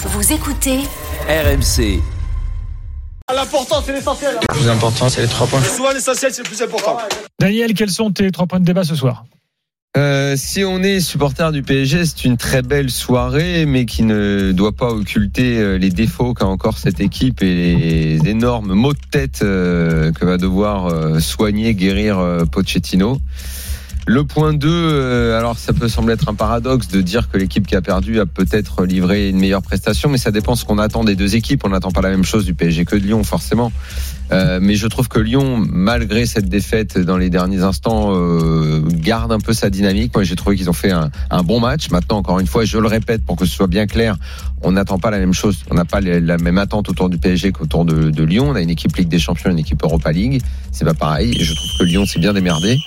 Vous écoutez RMC. L'important, c'est l'essentiel. Le plus important, c'est les trois points. Souvent, l'essentiel, c'est le plus important. Daniel, quels sont tes trois points de débat ce soir? Euh, si on est supporter du PSG, c'est une très belle soirée, mais qui ne doit pas occulter euh, les défauts qu'a encore cette équipe et les énormes maux de tête euh, que va devoir euh, soigner, guérir euh, Pochettino. Le point 2, euh, alors ça peut sembler être un paradoxe de dire que l'équipe qui a perdu a peut-être livré une meilleure prestation, mais ça dépend ce qu'on attend des deux équipes. On n'attend pas la même chose du PSG que de Lyon, forcément. Euh, mais je trouve que Lyon, malgré cette défaite dans les derniers instants, euh, garde un peu sa dynamique. Moi, j'ai trouvé qu'ils ont fait un, bon match. Maintenant, encore une fois, je le répète pour que ce soit bien clair, on n'attend pas la même chose. On n'a pas la même attente autour du PSG qu'autour de, de Lyon. On a une équipe Ligue des Champions, une équipe Europa League. C'est pas pareil. Je trouve que Lyon s'est bien démerdé.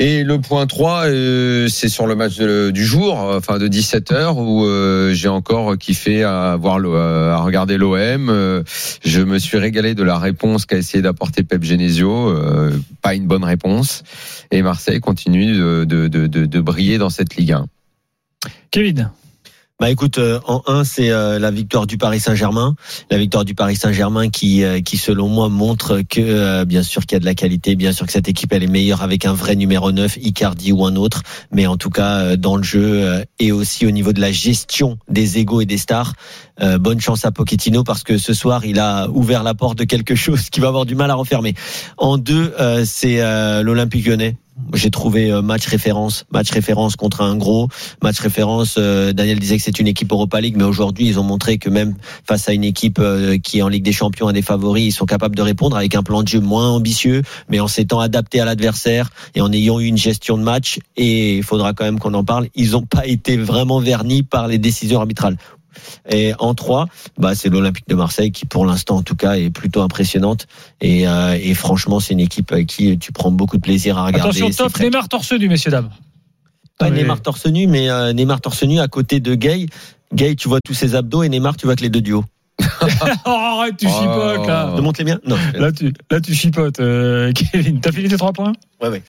Et le point 3, euh, c'est sur le match du jour, enfin de 17h, où euh, j'ai encore kiffé à, voir le- à regarder l'OM. Euh, je me suis régalé de la réponse qu'a essayé d'apporter Pep Genesio. Euh, pas une bonne réponse. Et Marseille continue de, de, de briller dans cette Ligue 1. Kevin Bah écoute, euh, en 1, c'est euh, la victoire du Paris Saint-Germain. La victoire du Paris Saint-Germain qui, euh, qui selon moi, montre que, bien sûr qu'il y a de la qualité, bien sûr que cette équipe, elle est meilleure avec un vrai numéro 9, Icardi ou un autre. Mais en tout cas, dans le jeu et aussi au niveau de la gestion des égaux et des stars, bonne chance à Pochettino parce que ce soir, il a ouvert la porte de quelque chose qui va avoir du mal à refermer. En 2, euh, c'est l'Olympique lyonnais. J'ai trouvé euh, match référence, match référence contre un gros, match référence. euh, Daniel disait que c'est une équipe Europa League, mais aujourd'hui ils ont montré que même face à une équipe euh, qui est en Ligue des Champions a des favoris, ils sont capables de répondre avec un plan de jeu moins ambitieux, mais en s'étant adapté à l'adversaire et en ayant eu une gestion de match. Et il faudra quand même qu'on en parle. Ils n'ont pas été vraiment vernis par les décisions arbitrales. Et en 3, bah, c'est l'Olympique de Marseille qui, pour l'instant, en tout cas, est plutôt impressionnante. Et, euh, et franchement, c'est une équipe avec qui tu prends beaucoup de plaisir à regarder. Attention, top Neymar torse nu, messieurs, dames. pas Neymar torse nu, mais euh, Neymar torse nu à côté de Gay. Gay, tu vois tous ses abdos et Neymar, tu vois que les deux duos. Oh, arrête, tu chipotes là. Te montre les miens Non. Là tu, là, tu chipotes. Euh, Kevin, t'as fini tes trois points? Ouais, ouais.